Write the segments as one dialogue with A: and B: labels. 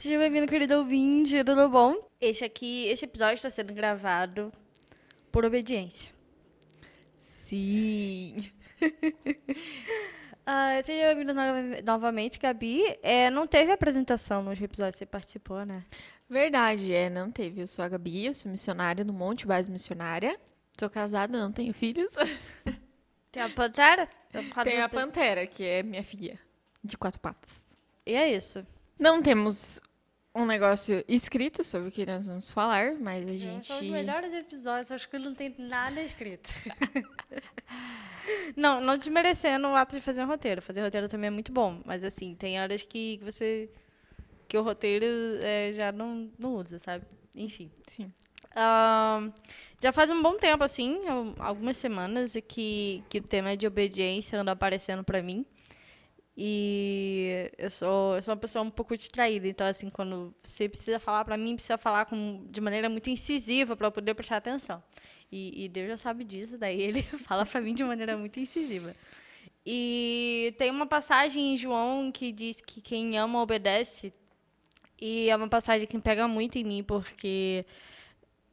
A: Seja bem-vindo, querido ouvinte, tudo bom? Este aqui, este episódio está sendo gravado por obediência.
B: Sim.
A: Ah, seja bem-vindo nova- novamente, Gabi. É, não teve apresentação nos episódios que você participou, né?
B: Verdade, é, não teve. Eu sou a Gabi, eu sou missionária no Monte Base Missionária. Sou casada, não tenho filhos.
A: Tem a Pantera?
B: Tenho a Pantera, que é minha filha, de quatro patas.
A: E é isso.
B: Não temos um negócio escrito sobre o que nós vamos falar, mas a gente.
A: São os melhores episódios, acho que não tem nada escrito. não, não desmerecendo o ato de fazer um roteiro. Fazer roteiro também é muito bom, mas assim, tem horas que você. que o roteiro é, já não, não usa, sabe? Enfim.
B: Sim.
A: Ahn, já faz um bom tempo, assim, al- algumas semanas, que, que o tema de obediência anda aparecendo pra mim. E eu sou, eu sou uma pessoa um pouco distraída, então, assim, quando você precisa falar pra mim, precisa falar com, de maneira muito incisiva pra eu poder prestar atenção. E, e Deus já sabe disso, daí ele fala pra mim de maneira muito incisiva. E tem uma passagem em João que diz que quem ama obedece. E é uma passagem que pega muito em mim, porque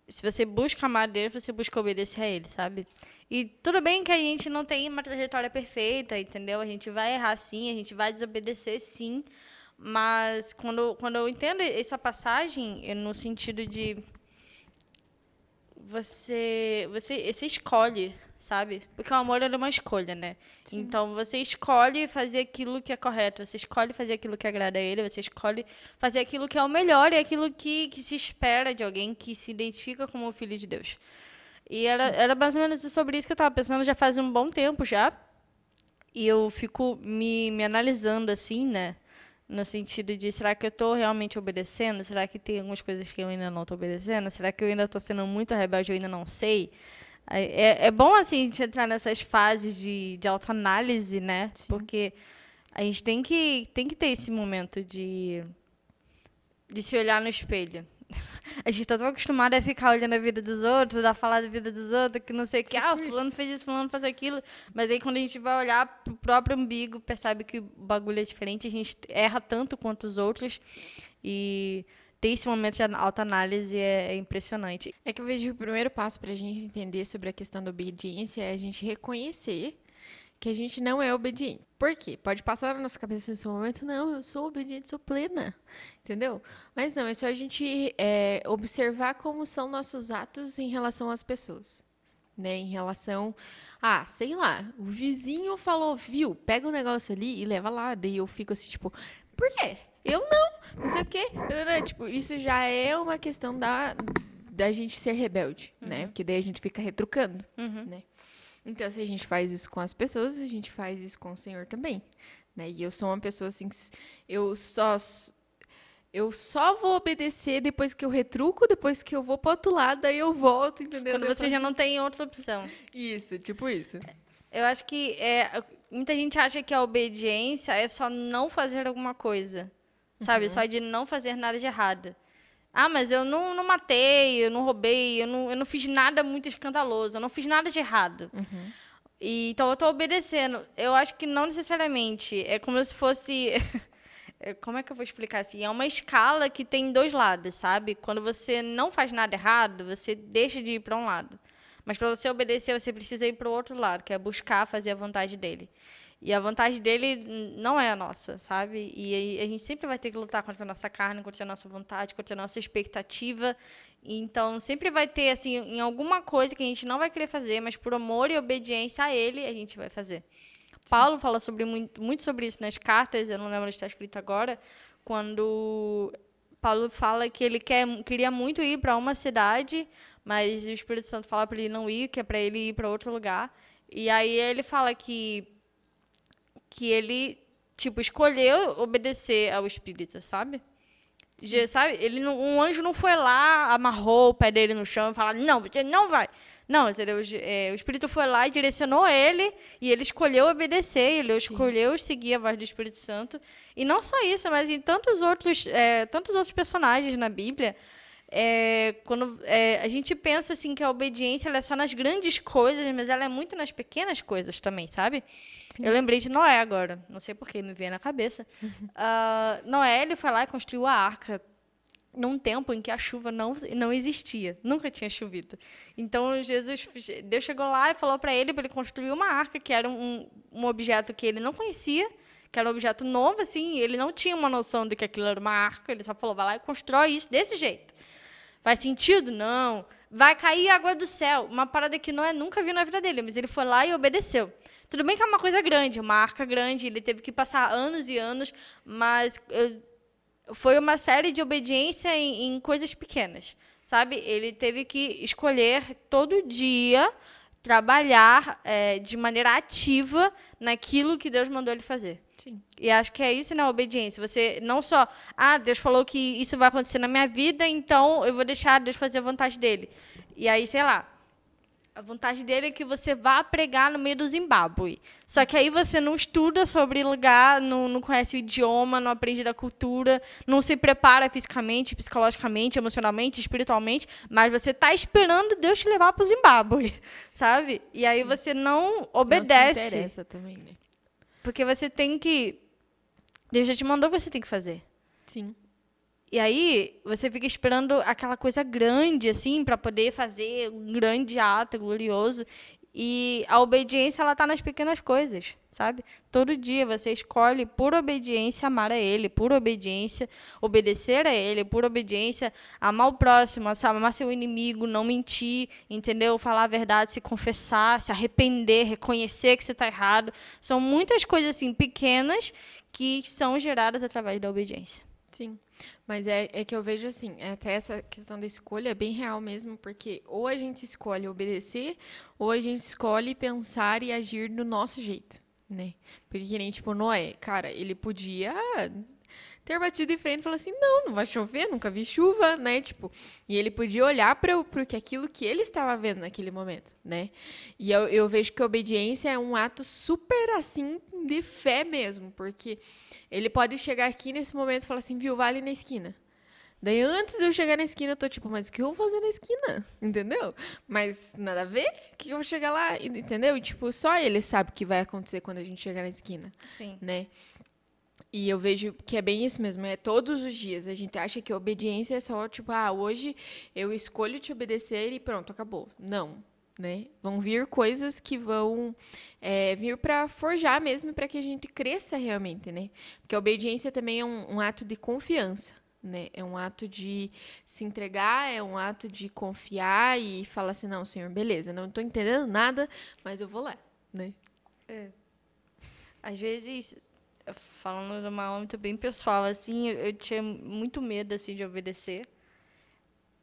A: se você busca amar Deus, você busca obedecer a Ele, sabe? E tudo bem que a gente não tem uma trajetória perfeita, entendeu? A gente vai errar sim, a gente vai desobedecer sim. Mas quando, quando eu entendo essa passagem, é no sentido de você, você, você escolhe, sabe? Porque o amor é uma escolha, né? Então você escolhe fazer aquilo que é correto, você escolhe fazer aquilo que agrada a ele, você escolhe fazer aquilo que é o melhor e aquilo que, que se espera de alguém que se identifica como filho de Deus. E era, era mais ou menos sobre isso que eu estava pensando já faz um bom tempo já. E eu fico me, me analisando assim, né? No sentido de, será que eu estou realmente obedecendo? Será que tem algumas coisas que eu ainda não estou obedecendo? Será que eu ainda estou sendo muito rebelde? Eu ainda não sei. É, é bom, assim, a gente entrar nessas fases de, de autoanálise, né? Porque a gente tem que, tem que ter esse momento de, de se olhar no espelho. A gente tá tão acostumado a ficar olhando a vida dos outros, a falar da vida dos outros, que não sei o que, ah, fulano fez isso, fulano faz aquilo. Mas aí quando a gente vai olhar pro próprio umbigo, percebe que o bagulho é diferente, a gente erra tanto quanto os outros. E ter esse momento de autoanálise é, é impressionante.
B: É que eu vejo que o primeiro passo para a gente entender sobre a questão da obediência é a gente reconhecer que a gente não é obediente. Por quê? Pode passar na nossa cabeça nesse momento, não, eu sou obediente, sou plena, entendeu? Mas não, é só a gente é, observar como são nossos atos em relação às pessoas, né? Em relação, ah, sei lá, o vizinho falou, viu, pega um negócio ali e leva lá, daí eu fico assim, tipo, por quê? Eu não, não sei o quê. Tipo, isso já é uma questão da, da gente ser rebelde, né? Porque daí a gente fica retrucando, né? Então, se a gente faz isso com as pessoas, a gente faz isso com o Senhor também, né? E eu sou uma pessoa assim que eu só eu só vou obedecer depois que eu retruco, depois que eu vou pro outro lado, aí eu volto, entendeu?
A: Quando você já não tem outra opção.
B: Isso, tipo isso.
A: Eu acho que é, muita gente acha que a obediência é só não fazer alguma coisa. Sabe? Só de não fazer nada de errado. Ah, mas eu não, não matei, eu não roubei, eu não, eu não fiz nada muito escandaloso, eu não fiz nada de errado. E, então eu estou obedecendo. Eu acho que não necessariamente. É como se fosse. é, como é que eu vou explicar assim? É uma escala que tem dois lados, sabe? Quando você não faz nada errado, você deixa de ir para um lado. Mas para você obedecer, você precisa ir para o outro lado, que é buscar fazer a vontade dele. E a vontade dele não é a nossa, sabe? E a gente sempre vai ter que lutar contra a nossa carne, contra a nossa vontade, contra a nossa expectativa. Então, sempre vai ter, assim, em alguma coisa que a gente não vai querer fazer, mas por amor e obediência a ele, a gente vai fazer. Paulo fala sobre muito, muito sobre isso nas cartas, eu não lembro onde está escrito agora, quando Paulo fala que ele quer, queria muito ir para uma cidade, mas o Espírito Santo fala para ele não ir, que é para ele ir para outro lugar. E aí ele fala que que ele tipo escolheu obedecer ao Espírito, sabe? Já, sabe? Ele não, um anjo não foi lá, amarrou o pé dele no chão e falou: "Não, você não vai". Não, entendeu? É, o Espírito foi lá e direcionou ele e ele escolheu obedecer, ele escolheu seguir a voz do Espírito Santo. E não só isso, mas em tantos outros, é, tantos outros personagens na Bíblia, é, quando é, a gente pensa assim que a obediência é só nas grandes coisas, mas ela é muito nas pequenas coisas também, sabe? Sim. Eu lembrei de Noé agora, não sei porquê, me veio na cabeça. Uhum. Uh, Noé ele foi lá e construiu a arca num tempo em que a chuva não, não existia, nunca tinha chovido. Então Jesus, Deus chegou lá e falou para ele para ele construir uma arca que era um, um objeto que ele não conhecia que era um objeto novo, assim, ele não tinha uma noção de que aquilo era uma arca, ele só falou, vai lá e constrói isso desse jeito. Faz sentido? Não. Vai cair água do céu. Uma parada que Noé nunca viu na vida dele, mas ele foi lá e obedeceu. Tudo bem que é uma coisa grande, uma arca grande, ele teve que passar anos e anos, mas foi uma série de obediência em, em coisas pequenas, sabe? Ele teve que escolher todo dia trabalhar é, de maneira ativa naquilo que Deus mandou ele fazer. Sim. E acho que é isso na obediência. Você não só, ah, Deus falou que isso vai acontecer na minha vida, então eu vou deixar Deus fazer a vontade dele. E aí, sei lá, a vontade dele é que você vá pregar no meio do Zimbábue. Só que aí você não estuda sobre lugar, não, não conhece o idioma, não aprende da cultura, não se prepara fisicamente, psicologicamente, emocionalmente, espiritualmente, mas você está esperando Deus te levar para o Zimbábue, sabe? E aí você não obedece. Não se interessa também, né? Porque você tem que. Deus já te mandou, você tem que fazer.
B: Sim.
A: E aí, você fica esperando aquela coisa grande, assim, para poder fazer um grande ato glorioso. E a obediência, ela tá nas pequenas coisas, sabe? Todo dia você escolhe, por obediência, amar a Ele, por obediência, obedecer a Ele, por obediência, amar o próximo, amar seu inimigo, não mentir, entendeu? Falar a verdade, se confessar, se arrepender, reconhecer que você está errado. São muitas coisas, assim, pequenas que são geradas através da obediência.
B: Sim. Mas é, é que eu vejo assim, é até essa questão da escolha é bem real mesmo, porque ou a gente escolhe obedecer, ou a gente escolhe pensar e agir do nosso jeito, né? Porque que nem, tipo, Noé, cara, ele podia ter batido em frente e falar assim, não, não vai chover, nunca vi chuva, né? Tipo, e ele podia olhar para que aquilo que ele estava vendo naquele momento, né? E eu, eu vejo que a obediência é um ato super assim de fé mesmo, porque ele pode chegar aqui nesse momento e falar assim, viu, vale na esquina. Daí, antes de eu chegar na esquina, eu tô tipo, mas o que eu vou fazer na esquina? Entendeu? Mas nada a ver? O que eu vou chegar lá? Entendeu? E, tipo, só ele sabe o que vai acontecer quando a gente chegar na esquina.
A: Sim.
B: Né? E eu vejo que é bem isso mesmo, é todos os dias. A gente acha que a obediência é só, tipo, ah, hoje eu escolho te obedecer e pronto, acabou. Não, né? Vão vir coisas que vão é, vir para forjar mesmo, para que a gente cresça realmente, né? Porque a obediência também é um, um, ato de confiança, né? É um ato de se entregar, é um ato de confiar e falar assim, não, senhor, beleza, não estou entendendo nada, mas eu vou lá, né?
A: É. Às vezes falando de uma âmbito bem pessoal, assim, eu, eu, tinha muito medo, assim, de obedecer.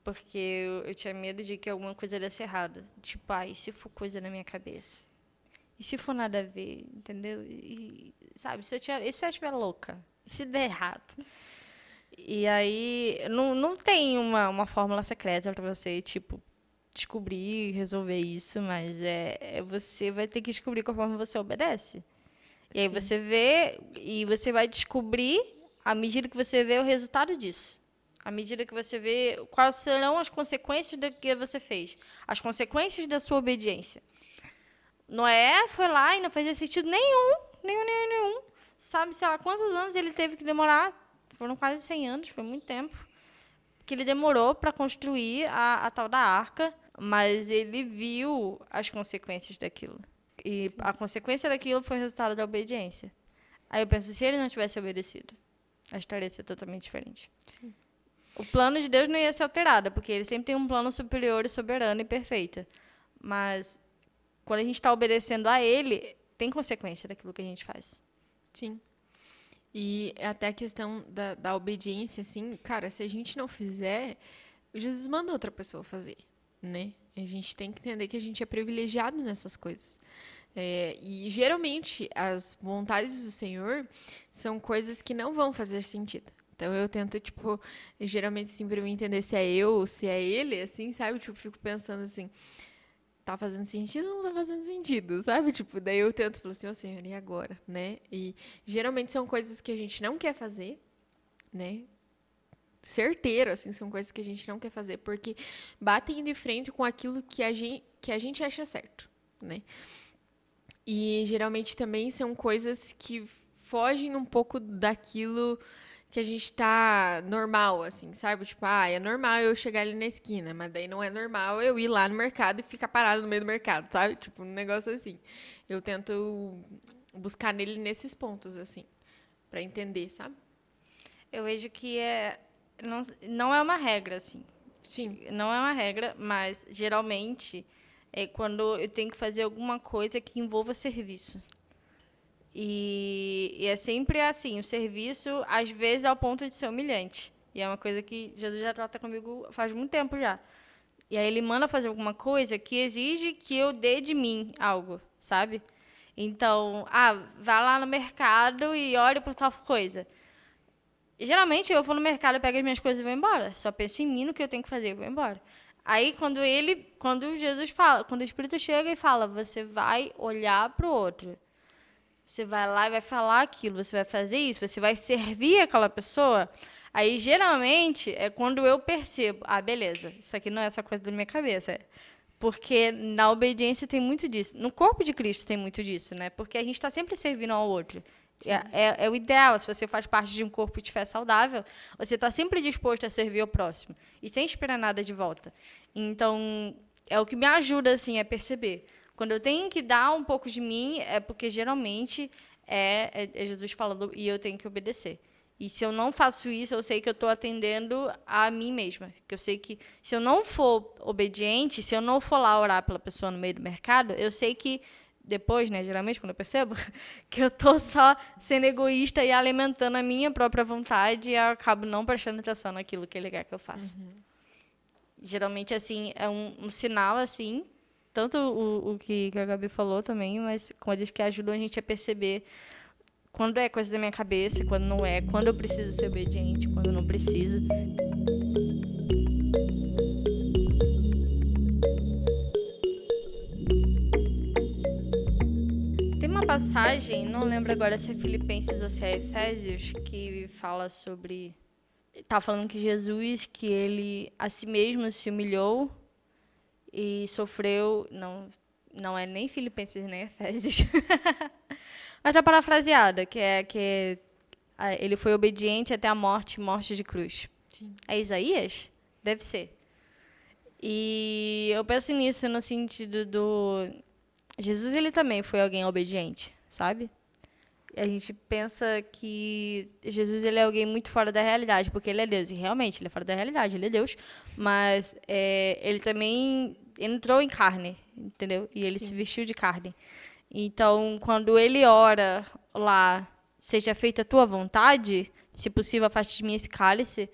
A: Porque eu, eu, tinha medo de que alguma coisa desse errada. Tipo, ah, e se for coisa na minha cabeça? E se for nada a ver, entendeu? E, sabe, se eu, tiver, e se eu estiver louca? E se der errado? E aí, não, não tem uma, uma fórmula secreta para você, tipo, descobrir, resolver isso, mas é, é, você vai ter que descobrir conforme você obedece. E aí Sim. você vê e você vai descobrir, à medida que você vê o resultado disso. À medida que você vê quais serão as consequências do que você fez. As consequências da sua obediência. Noé foi lá e não fazia sentido nenhum, nenhum, nenhum, nenhum. Sabe, sei lá, quantos anos ele teve que demorar? Foram quase 100 anos, foi muito tempo. Que ele demorou para construir a, a tal da arca, mas ele viu as consequências daquilo. E Sim. a consequência daquilo foi o resultado da obediência. Aí eu penso, se ele não tivesse obedecido, a história ia ser totalmente diferente. Sim. O plano de Deus não ia ser alterado, porque ele sempre tem um plano superior e soberano e perfeito. Mas quando a gente está obedecendo a ele, tem consequência daquilo que a gente faz.
B: Sim. E até a questão da, da obediência, assim, cara, se a gente não fizer, Jesus manda outra pessoa fazer, né? A gente tem que entender que a gente é privilegiado nessas coisas. É, e geralmente as vontades do Senhor são coisas que não vão fazer sentido. Então eu tento, tipo, geralmente assim, pra entender se é eu ou se é ele, assim, sabe? Tipo, fico pensando assim, tá fazendo sentido ou não tá fazendo sentido, sabe? Tipo, daí eu tento falar assim, ô oh, Senhor, e agora, né? E geralmente são coisas que a gente não quer fazer, né? certeiro, assim, são coisas que a gente não quer fazer, porque batem de frente com aquilo que a gente, que a gente acha certo, né? E geralmente também são coisas que fogem um pouco daquilo que a gente tá normal, assim, sabe? Tipo, ah, é normal eu chegar ali na esquina, mas daí não é normal eu ir lá no mercado e ficar parado no meio do mercado, sabe? Tipo, um negócio assim. Eu tento buscar nele nesses pontos, assim, para entender, sabe?
A: Eu vejo que é não, não é uma regra, assim.
B: Sim.
A: Não é uma regra, mas geralmente é quando eu tenho que fazer alguma coisa que envolva serviço. E, e, é sempre assim, o serviço, às vezes, é ao ponto de ser humilhante. E é uma coisa que Jesus já trata comigo faz muito tempo já. E aí ele manda fazer alguma coisa que exige que eu dê de mim algo, sabe? Então, ah, vá lá no mercado e olhe por tal coisa. Geralmente eu vou no mercado, pego as minhas coisas e vou embora. Só penso em mim no que eu tenho que fazer e vou embora. Aí quando ele, quando Jesus fala, quando o Espírito chega e fala, você vai olhar para o outro. Você vai lá e vai falar aquilo, você vai fazer isso, você vai servir aquela pessoa. Aí, geralmente, é quando eu percebo, ah, beleza, isso aqui não é essa coisa da minha cabeça. Porque na obediência tem muito disso. No corpo de Cristo tem muito disso, né? Porque a gente está sempre servindo ao outro. É, é, é, o ideal. Se você faz parte de um corpo de fé saudável, você está sempre disposto a servir ao próximo e sem esperar nada de volta. Então, é o que me ajuda assim a perceber. Quando eu tenho que dar um pouco de mim, é porque geralmente é, é, é Jesus falando e eu tenho que obedecer. E se eu não faço isso, eu sei que eu estou atendendo a mim mesma. Que eu sei que se eu não for obediente, se eu não for lá orar pela pessoa no meio do mercado, eu sei que depois, né, geralmente quando eu percebo que eu estou só sendo egoísta e alimentando a minha própria vontade e eu acabo não prestando atenção naquilo que ele quer que eu faça. Uhum. Geralmente assim é um, um sinal assim tanto o, o que, que a Gabi falou também, mas coisas que ajudam a gente a perceber quando é coisa da minha cabeça, quando não é, quando eu preciso ser obediente, quando não preciso. Tem uma passagem, não lembro agora se é Filipenses ou se é Efésios, que fala sobre. Tá falando que Jesus, que ele a si mesmo se humilhou e sofreu, não, não é nem Filipenses nem Efésios, mas está parafraseada, que é que ele foi obediente até a morte, morte de cruz. Sim. É Isaías? Deve ser. E eu penso nisso no sentido do Jesus ele também foi alguém obediente, sabe? a gente pensa que Jesus ele é alguém muito fora da realidade, porque ele é Deus. E realmente, ele é fora da realidade, ele é Deus. Mas é, ele também entrou em carne, entendeu? E ele Sim. se vestiu de carne. Então, quando ele ora lá, seja feita a tua vontade, se possível, afaste de mim esse cálice,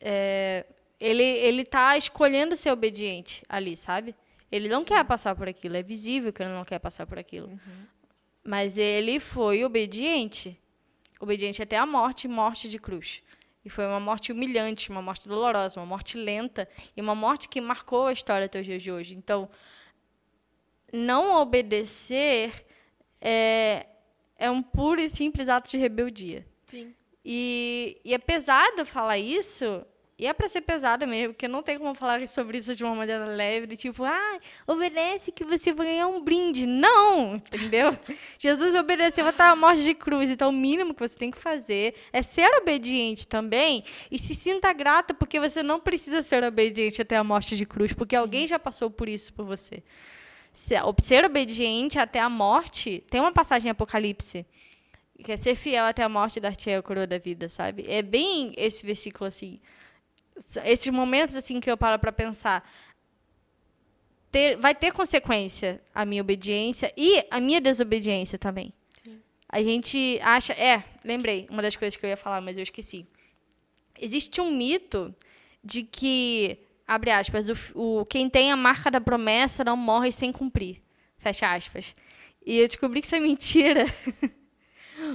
A: é, ele ele está escolhendo ser obediente ali, sabe? Ele não Sim. quer passar por aquilo, é visível que ele não quer passar por aquilo. Uhum. Mas ele foi obediente. Obediente até a morte morte de cruz. E foi uma morte humilhante, uma morte dolorosa, uma morte lenta e uma morte que marcou a história até os dias de hoje. Então, não obedecer é, é um puro e simples ato de rebeldia.
B: Sim.
A: E, e é pesado falar isso, e é para ser pesado mesmo, porque não tem como falar sobre isso de uma maneira leve, tipo, ah, obedece que você vai ganhar um brinde. Não, entendeu? Jesus obedeceu até a morte de cruz, então o mínimo que você tem que fazer é ser obediente também e se sinta grata porque você não precisa ser obediente até a morte de cruz, porque Sim. alguém já passou por isso por você. Ser obediente até a morte, tem uma passagem em Apocalipse, que é ser fiel até a morte da te a coroa da vida, sabe? É bem esse versículo assim esses momentos assim que eu paro para pensar, ter, vai ter consequência a minha obediência e a minha desobediência também. Sim. A gente acha, é, lembrei, uma das coisas que eu ia falar, mas eu esqueci. Existe um mito de que, abre aspas, o, o quem tem a marca da promessa não morre sem cumprir. Fecha aspas. E eu descobri que isso é mentira.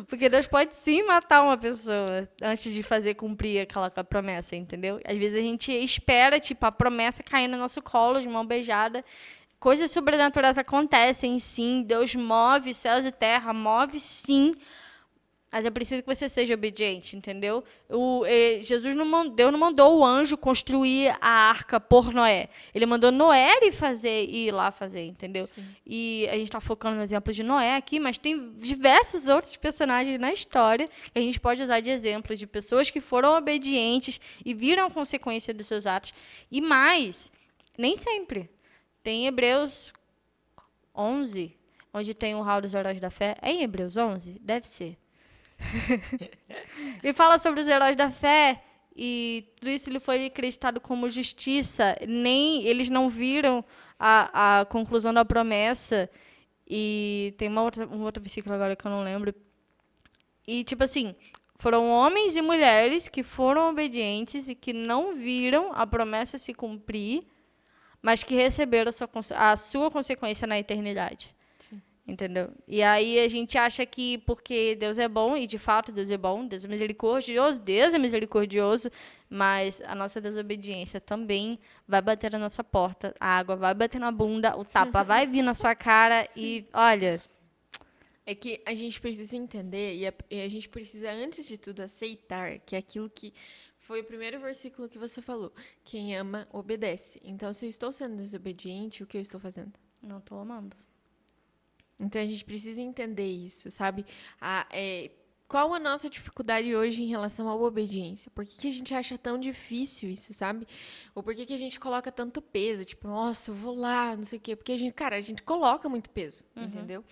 A: Porque Deus pode sim matar uma pessoa antes de fazer cumprir aquela promessa, entendeu? Às vezes a gente espera, tipo, a promessa cair no nosso colo de mão beijada. Coisas sobrenaturais acontecem, sim. Deus move céus e terra, move sim. Mas é preciso que você seja obediente, entendeu? O, eh, Jesus não mandou, Deus não mandou o anjo construir a arca por Noé. Ele mandou Noé ir fazer ir lá fazer, entendeu? Sim. E a gente está focando no exemplo de Noé aqui, mas tem diversos outros personagens na história que a gente pode usar de exemplo de pessoas que foram obedientes e viram a consequência dos seus atos. E mais, nem sempre. Tem Hebreus 11, onde tem o hall dos heróis da fé. É em Hebreus 11? Deve ser e fala sobre os heróis da fé e tudo isso lhe foi acreditado como justiça. Nem eles não viram a, a conclusão da promessa. E tem uma outra, um outro versículo agora que eu não lembro. E tipo assim, foram homens e mulheres que foram obedientes e que não viram a promessa se cumprir, mas que receberam a sua, a sua consequência na eternidade. Entendeu? E aí a gente acha que porque Deus é bom, e de fato Deus é bom, Deus é misericordioso, Deus é misericordioso, mas a nossa desobediência também vai bater na nossa porta, a água vai bater na bunda, o tapa vai vir na sua cara e, olha.
B: É que a gente precisa entender e a, e a gente precisa, antes de tudo, aceitar que aquilo que foi o primeiro versículo que você falou. Quem ama, obedece. Então, se eu estou sendo desobediente, o que eu estou fazendo?
A: Não estou amando.
B: Então a gente precisa entender isso, sabe? A, é, qual a nossa dificuldade hoje em relação à obediência? Por que, que a gente acha tão difícil isso, sabe? Ou por que, que a gente coloca tanto peso? Tipo, nossa, eu vou lá, não sei o quê. Porque a gente, cara, a gente coloca muito peso, uhum. entendeu?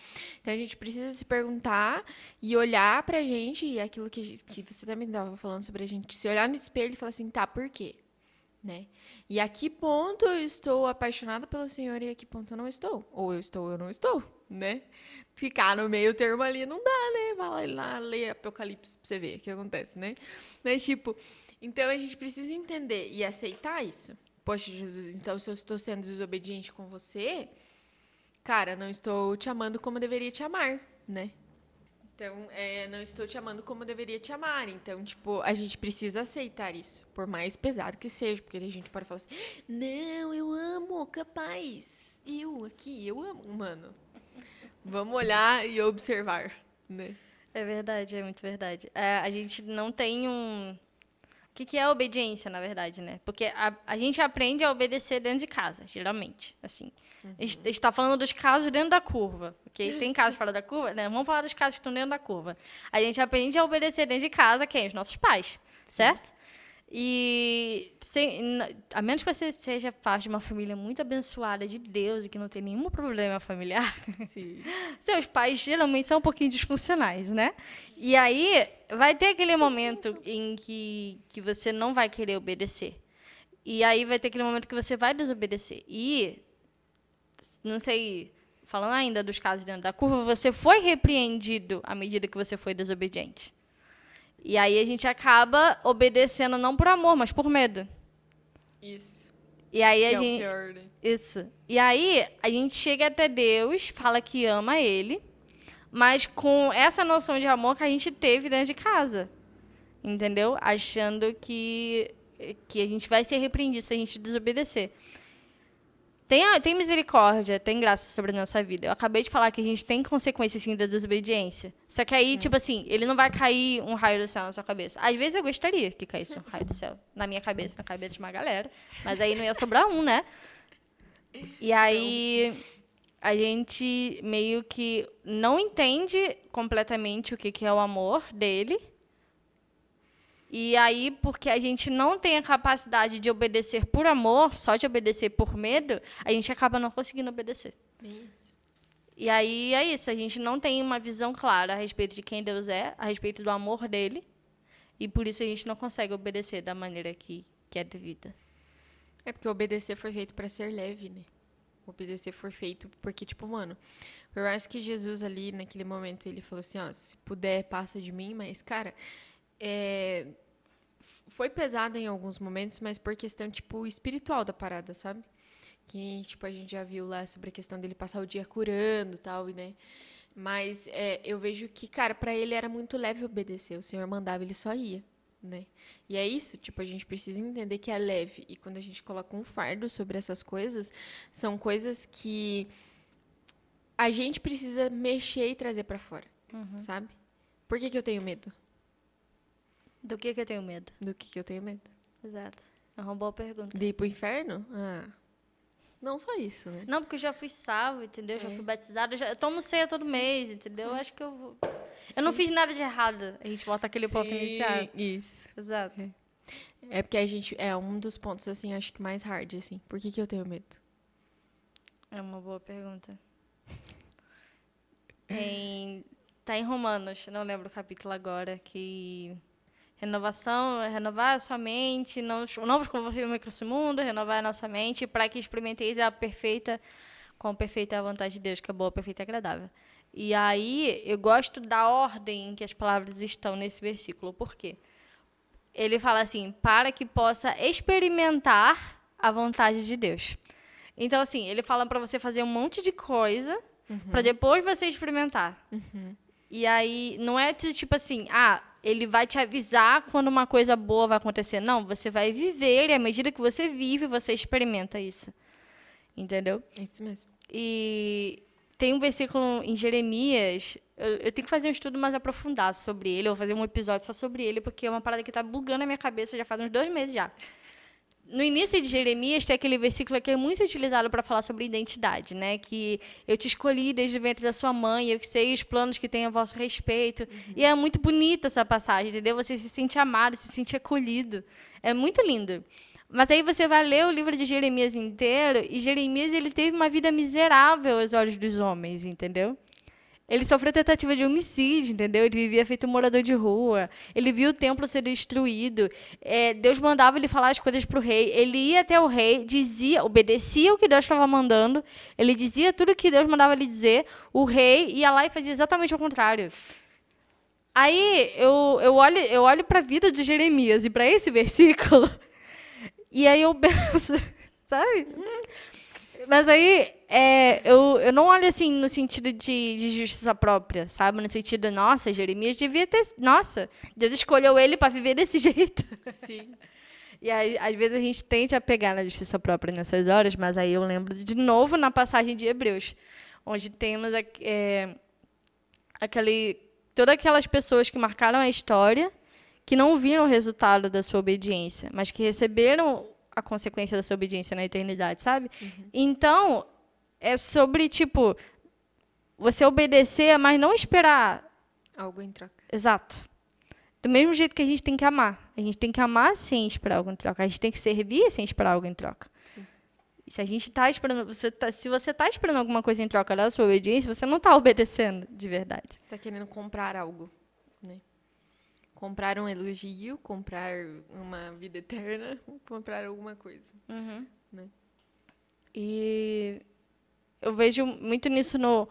B: Então a gente precisa se perguntar e olhar pra gente, e aquilo que, que você também estava falando sobre a gente, se olhar no espelho e falar assim, tá, por quê? Né? E a que ponto eu estou apaixonada pelo Senhor e a que ponto eu não estou? Ou eu estou ou eu não estou, né? Ficar no meio termo ali não dá, né? Vai lá, ler Apocalipse pra você ver o que acontece, né? Mas, tipo, então a gente precisa entender e aceitar isso. Poxa, Jesus, então se eu estou sendo desobediente com você, cara, não estou te amando como deveria te amar, né? Então, é, não estou te amando como deveria te amar. Então, tipo, a gente precisa aceitar isso, por mais pesado que seja, porque a gente pode falar assim: não, eu amo, capaz. Eu aqui, eu amo, mano. Vamos olhar e observar, né?
A: É verdade, é muito verdade. É, a gente não tem um o que, que é obediência, na verdade, né? Porque a, a gente aprende a obedecer dentro de casa, geralmente, assim. Uhum. A gente está falando dos casos dentro da curva, ok? Tem casos fora da curva, né? Vamos falar dos casos que estão dentro da curva. A gente aprende a obedecer dentro de casa, quem? Os nossos pais, certo? E sem, a menos que você seja parte de uma família muito abençoada de Deus e que não tem nenhum problema familiar, seus pais geralmente são um pouquinho disfuncionais, né? E aí vai ter aquele momento em que, que você não vai querer obedecer. E aí vai ter aquele momento que você vai desobedecer. E, não sei, falando ainda dos casos dentro da curva, você foi repreendido à medida que você foi desobediente. E aí a gente acaba obedecendo não por amor, mas por medo.
B: Isso.
A: E aí que a é gente. É pior, né? Isso. E aí a gente chega até Deus, fala que ama ele, mas com essa noção de amor que a gente teve dentro de casa. Entendeu? Achando que, que a gente vai ser repreendido se a gente desobedecer. Tem, tem misericórdia, tem graça sobre a nossa vida. Eu acabei de falar que a gente tem consequências, sim, da desobediência. Só que aí, tipo assim, ele não vai cair um raio do céu na sua cabeça. Às vezes eu gostaria que caísse um raio do céu na minha cabeça, na cabeça de uma galera. Mas aí não ia sobrar um, né? E aí a gente meio que não entende completamente o que, que é o amor dele e aí, porque a gente não tem a capacidade de obedecer por amor, só de obedecer por medo, a gente acaba não conseguindo obedecer. Isso. E aí é isso, a gente não tem uma visão clara a respeito de quem Deus é, a respeito do amor dele, e por isso a gente não consegue obedecer da maneira que, que é devida.
B: É porque obedecer foi feito para ser leve, né? Obedecer foi feito porque, tipo, mano, por mais que Jesus ali, naquele momento, ele falou assim, ó, se puder, passa de mim, mas, cara, é, foi pesado em alguns momentos, mas por questão, tipo, espiritual da parada, sabe? Que, tipo, a gente já viu lá sobre a questão dele passar o dia curando e tal, né? Mas é, eu vejo que, cara, para ele era muito leve obedecer. O Senhor mandava, ele só ia, né? E é isso, tipo, a gente precisa entender que é leve. E quando a gente coloca um fardo sobre essas coisas, são coisas que a gente precisa mexer e trazer para fora, uhum. sabe? Por que, que eu tenho medo?
A: Do que, que eu tenho medo?
B: Do que, que eu tenho medo?
A: Exato. É uma boa pergunta.
B: De ir pro inferno? Ah. Não só isso, né?
A: Não, porque eu já fui salvo, entendeu? Já
B: É.
A: fui batizada. Já, eu tomo ceia todo mês, entendeu? Eu acho que eu vou. Eu não fiz nada de errado. A gente volta aquele ponto
B: Sim,
A: inicial.
B: Isso.
A: Exato.
B: É porque a gente. É um dos pontos, assim, acho que mais hard, assim. Por que, que eu tenho medo?
A: É uma boa pergunta. Tem. Tá em Romanos, não lembro o capítulo agora, que. Renovação, renovar a sua mente, não, não vos converter com esse mundo, renovar a nossa mente, para que experimenteis a perfeita, com perfeita vontade de Deus, que é boa, perfeita e agradável. E aí, eu gosto da ordem em que as palavras estão nesse versículo. Por quê? Ele fala assim, para que possa experimentar a vontade de Deus. Então, assim, ele fala para você fazer um monte de coisa para depois você experimentar. E aí, não é tipo assim, ah, ele vai te avisar quando uma coisa boa vai acontecer. Não, você vai viver e à medida que você vive, você experimenta isso. Entendeu?
B: É isso mesmo.
A: E tem um versículo em Jeremias. Eu, eu tenho que fazer um estudo mais aprofundado sobre ele. Vou fazer um episódio só sobre ele, porque é uma parada que está bugando a minha cabeça já faz uns dois meses já. No início de Jeremias tem aquele versículo que é muito utilizado para falar sobre identidade, né? Que eu te escolhi desde o ventre da sua mãe, eu que sei os planos que tenho a vosso respeito. E é muito bonita essa passagem, entendeu? Você se sente amado, se sente acolhido. É muito lindo. Mas aí você vai ler o livro de Jeremias inteiro e Jeremias ele teve uma vida miserável aos olhos dos homens, entendeu? Ele sofreu tentativa de homicídio, entendeu? Ele vivia feito morador de rua. Ele viu o templo ser destruído. É, Deus mandava ele falar as coisas para o rei. Ele ia até o rei, dizia, obedecia o que Deus estava mandando. Ele dizia tudo que Deus mandava ele dizer. O rei ia lá e fazia exatamente o contrário. Aí eu, eu olho, eu olho para a vida de Jeremias e para esse versículo. E aí eu penso, sabe? Mas aí é, eu, eu não olho assim no sentido de, de justiça própria, sabe? No sentido, nossa, Jeremias devia ter. Nossa, Deus escolheu ele para viver desse jeito.
B: Sim.
A: E aí, às vezes a gente tende a pegar na justiça própria nessas horas, mas aí eu lembro de novo na passagem de Hebreus, onde temos é, aquele, todas aquelas pessoas que marcaram a história, que não viram o resultado da sua obediência, mas que receberam a consequência da sua obediência na eternidade, sabe? Então, é sobre, tipo, você obedecer, mas não esperar
B: Algo em troca.
A: Exato. Do mesmo jeito que a gente tem que amar. A gente tem que amar sem esperar algo em troca. A gente tem que servir sem esperar algo em troca. E se a gente está esperando, você tá, se você está esperando alguma coisa em troca da sua obediência, você não está obedecendo de verdade.
B: Você está querendo comprar algo, né? Comprar um elogio, comprar uma vida eterna, comprar alguma coisa. Né?
A: E eu vejo muito nisso no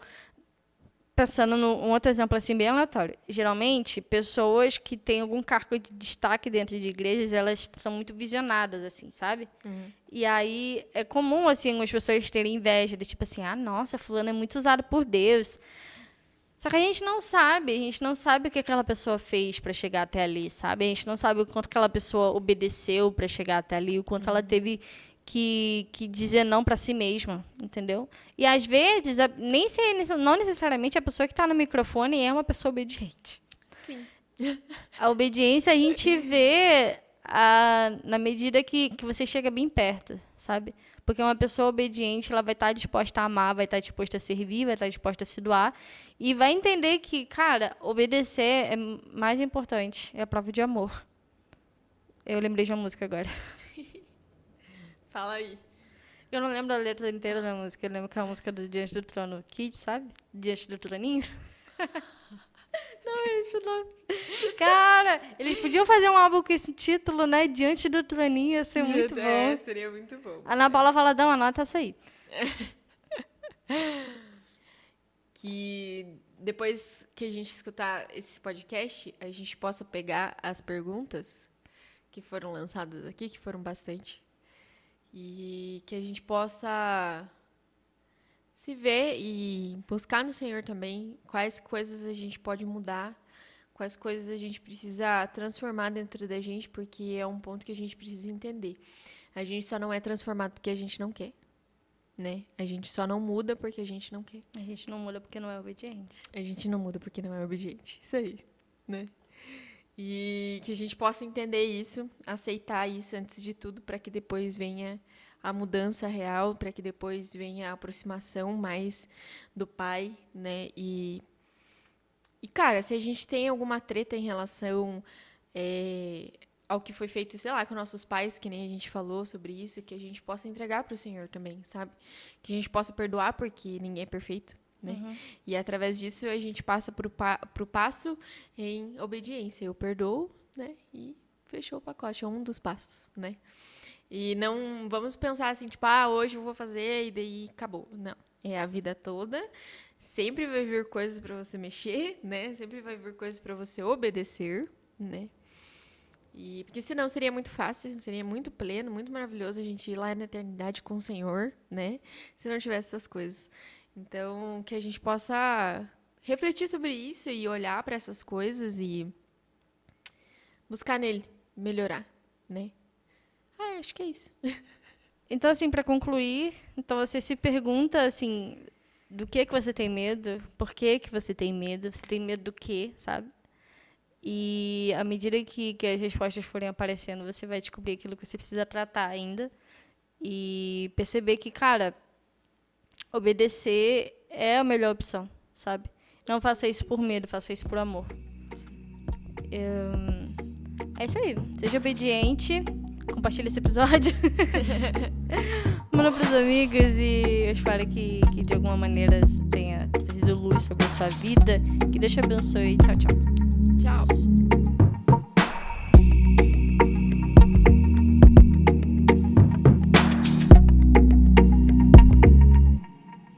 A: pensando num um outro exemplo assim bem aleatório. Geralmente, pessoas que têm algum cargo de destaque dentro de igrejas, elas são muito visionadas assim, sabe? E aí é comum assim as pessoas terem inveja de tipo assim, ah, nossa, fulano é muito usado por Deus. Só que a gente não sabe, a gente não sabe o que aquela pessoa fez para chegar até ali, sabe? A gente não sabe o quanto aquela pessoa obedeceu para chegar até ali, o quanto ela teve que, que dizer não para si mesma, entendeu? E às vezes, a- nem se, não necessariamente a pessoa que está no microfone é uma pessoa obediente.
B: Sim.
A: A obediência a gente vê a- na medida que, que você chega bem perto, sabe? Porque uma pessoa obediente, ela vai estar disposta a amar, vai estar disposta a servir, vai estar disposta a se doar e vai entender que, cara, obedecer é mais importante, é a prova de amor. Eu lembrei de uma música agora.
B: Fala aí.
A: Eu não lembro a letra inteira da música, eu lembro que é a música do Diante do Trono Kid, sabe? Diante do Troninho. não é isso não. Cara, eles podiam fazer um álbum com esse título, né? Diante do Troninho, ia ser muito
B: É,
A: bom.
B: seria muito bom.
A: A Ana Paula fala, dá uma nota essa aí.
B: Que depois que a gente escutar esse podcast, a gente possa pegar as perguntas que foram lançadas aqui, que foram bastante, e que a gente possa se ver e buscar no Senhor também quais coisas a gente pode mudar, quais coisas a gente precisa transformar dentro da gente, porque é um ponto que a gente precisa entender. A gente só não é transformado porque a gente não quer, né? A gente só não muda porque a gente não quer.
A: A gente não muda porque não é obediente.
B: A gente não muda porque não é obediente. Isso aí. né? E que a gente possa entender isso, aceitar isso antes de tudo, para que depois venha a mudança real, para que depois venha a aproximação mais do pai, né? E, e cara, se a gente tem alguma treta em relação é, ao que foi feito, sei lá, com nossos pais, que nem a gente falou sobre isso, que a gente possa entregar para o Senhor também, sabe? Que a gente possa perdoar, porque ninguém é perfeito, né? Uhum. E através disso a gente passa para o passo em obediência. Eu perdoo, né? E fechou o pacote, é um dos passos, né? E não vamos pensar assim, tipo, ah, hoje eu vou fazer e daí acabou. Não, é a vida toda. Sempre vai vir coisas para você mexer, né? Sempre vai vir coisas para você obedecer, né? E porque senão seria muito fácil, seria muito pleno, muito maravilhoso a gente ir lá na eternidade com o Senhor, né? Se não tivesse essas coisas. Então, que a gente possa refletir sobre isso e olhar para essas coisas e buscar nele melhorar, né? Ah, acho que é isso.
A: Então, assim, para concluir, então você se pergunta assim, do que que você tem medo? Por que que você tem medo? Você tem medo do quê, sabe? E à medida que, que as respostas forem aparecendo, você vai descobrir aquilo que você precisa tratar ainda e perceber que, cara, obedecer é a melhor opção, sabe? Não faça isso por medo, faça isso por amor. É isso aí. Seja obediente. Compartilhe esse episódio. Manda pros amigos e eu espero que, que de alguma maneira tenha trazido luz sobre a sua vida. Que Deus te abençoe. Tchau, tchau.
B: Tchau.